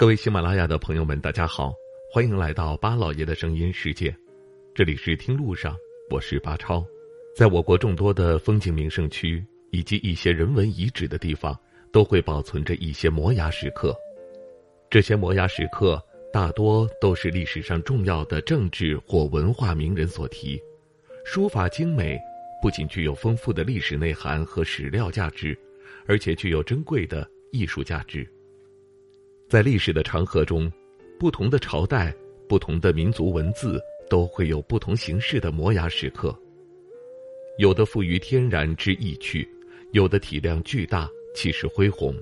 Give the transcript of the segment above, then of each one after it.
各位喜马拉雅的朋友们，大家好，欢迎来到巴老爷的声音世界。这里是听路上，我是巴超。在我国众多的风景名胜区以及一些人文遗址的地方，都会保存着一些摩崖石刻。这些摩崖石刻大多都是历史上重要的政治或文化名人所题，书法精美，不仅具有丰富的历史内涵和史料价值，而且具有珍贵的艺术价值。在历史的长河中，不同的朝代、不同的民族文字都会有不同形式的摩崖石刻。有的富于天然之意趣，有的体量巨大，气势恢宏，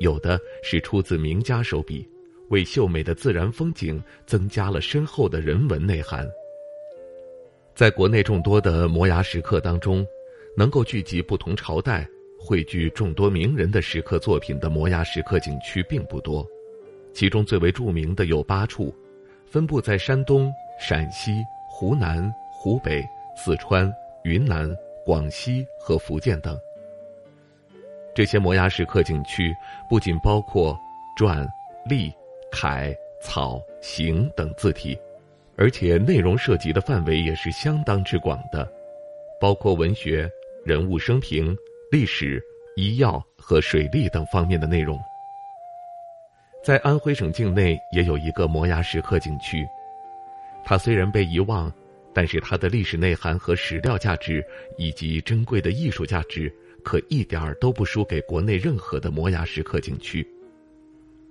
有的是出自名家手笔，为秀美的自然风景增加了深厚的人文内涵。在国内众多的摩崖石刻当中，能够聚集不同朝代、汇聚众多名人的石刻作品的摩崖石刻景区并不多。其中最为著名的有八处，分布在山东、陕西、湖南、湖北、四川、云南、广西和福建等。这些摩崖石刻景区不仅包括篆、隶、楷、草、行等字体，而且内容涉及的范围也是相当之广的，包括文学、人物生平、历史、医药和水利等方面的内容。在安徽省境内也有一个摩崖石刻景区，它虽然被遗忘，但是它的历史内涵和史料价值以及珍贵的艺术价值，可一点儿都不输给国内任何的摩崖石刻景区。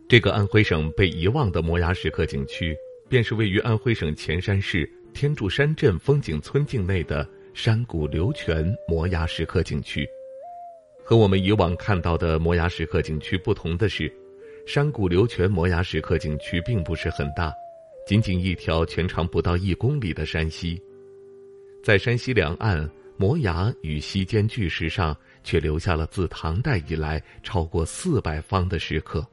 这个安徽省被遗忘的摩崖石刻景区，便是位于安徽省潜山市天柱山镇风景村境内的山谷流泉摩崖石刻景区。和我们以往看到的摩崖石刻景区不同的是。山谷流泉摩崖石刻景区并不是很大，仅仅一条全长不到一公里的山溪，在山溪两岸摩崖与溪间巨石上，却留下了自唐代以来超过四百方的石刻。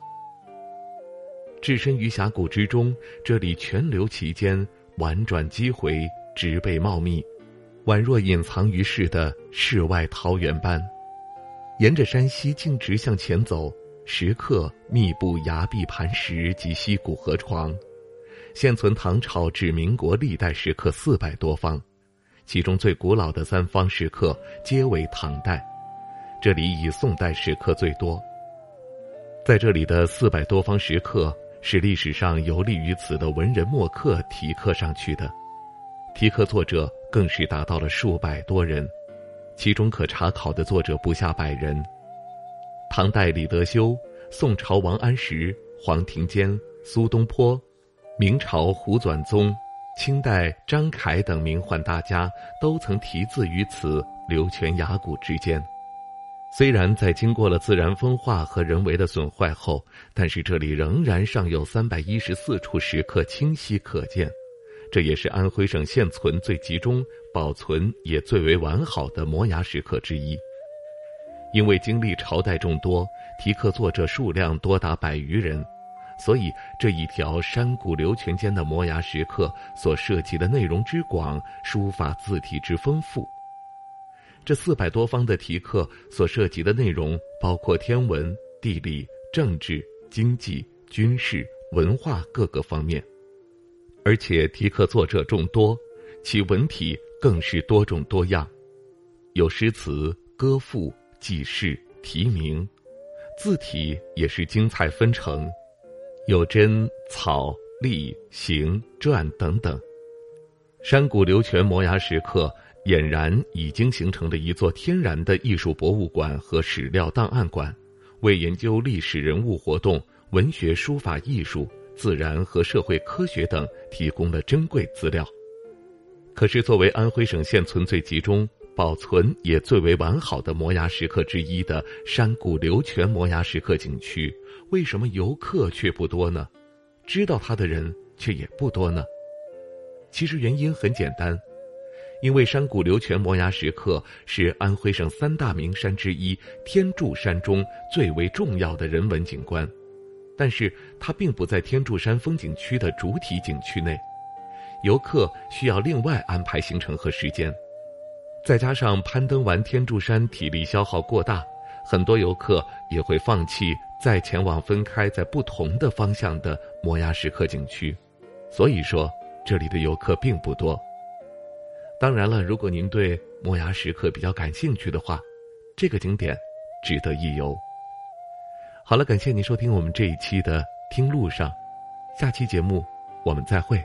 置身于峡谷之中，这里泉流其间，婉转激回，植被茂密，宛若隐藏于世的世外桃源般。沿着山溪径直向前走。石刻密布崖壁磐石及溪谷河床，现存唐朝至民国历代石刻四百多方，其中最古老的三方石刻皆为唐代，这里以宋代石刻最多。在这里的四百多方石刻是历史上游历于此的文人墨客题刻上去的，题刻作者更是达到了数百多人，其中可查考的作者不下百人。唐代李德修、宋朝王安石、黄庭坚、苏东坡，明朝胡纂宗、清代张凯等名宦大家都曾题字于此流泉崖谷之间。虽然在经过了自然风化和人为的损坏后，但是这里仍然尚有三百一十四处石刻清晰可见，这也是安徽省现存最集中、保存也最为完好的摩崖石刻之一。因为经历朝代众多，题刻作者数量多达百余人，所以这一条山谷流泉间的摩崖石刻所涉及的内容之广，书法字体之丰富。这四百多方的题刻所涉及的内容包括天文、地理、政治、经济、军事、文化各个方面，而且题刻作者众多，其文体更是多种多样，有诗词、歌赋。记事、题名，字体也是精彩纷呈，有真、草、隶、行、篆等等。山谷流泉摩崖石刻俨然已经形成了一座天然的艺术博物馆和史料档案馆，为研究历史人物活动、文学书法艺术、自然和社会科学等提供了珍贵资料。可是，作为安徽省现存最集中。保存也最为完好的摩崖石刻之一的山谷流泉摩崖石刻景区，为什么游客却不多呢？知道它的人却也不多呢？其实原因很简单，因为山谷流泉摩崖石刻是安徽省三大名山之一天柱山中最为重要的人文景观，但是它并不在天柱山风景区的主体景区内，游客需要另外安排行程和时间。再加上攀登完天柱山体力消耗过大，很多游客也会放弃再前往分开在不同的方向的摩崖石刻景区，所以说这里的游客并不多。当然了，如果您对摩崖石刻比较感兴趣的话，这个景点值得一游。好了，感谢您收听我们这一期的《听路上》，下期节目我们再会。